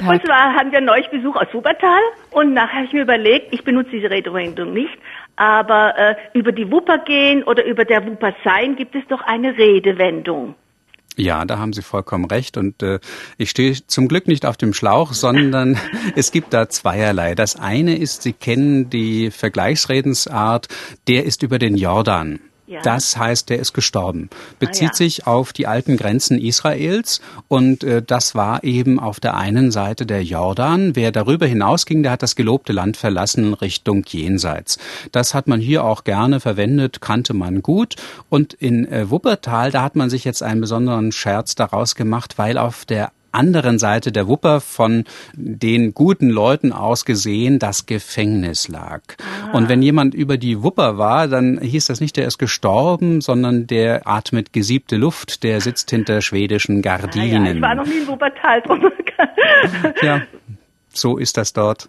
Tag. Und zwar hatten wir neulich Besuch aus Wuppertal und nachher habe ich mir überlegt, ich benutze diese Redewendung nicht, aber äh, über die Wupper gehen oder über der Wupper sein gibt es doch eine Redewendung. Ja, da haben Sie vollkommen recht. Und äh, ich stehe zum Glück nicht auf dem Schlauch, sondern es gibt da zweierlei. Das eine ist, Sie kennen die Vergleichsredensart, der ist über den Jordan. Ja. Das heißt, der ist gestorben. Bezieht ah, ja. sich auf die alten Grenzen Israels und äh, das war eben auf der einen Seite der Jordan. Wer darüber hinausging, der hat das gelobte Land verlassen Richtung Jenseits. Das hat man hier auch gerne verwendet, kannte man gut. Und in äh, Wuppertal, da hat man sich jetzt einen besonderen Scherz daraus gemacht, weil auf der anderen Seite der Wupper von den guten Leuten aus gesehen das Gefängnis lag. Ah. Und wenn jemand über die Wupper war, dann hieß das nicht, der ist gestorben, sondern der atmet gesiebte Luft, der sitzt hinter schwedischen Gardinen. Ah ja, ich war noch nie in Wuppertal. ja, so ist das dort.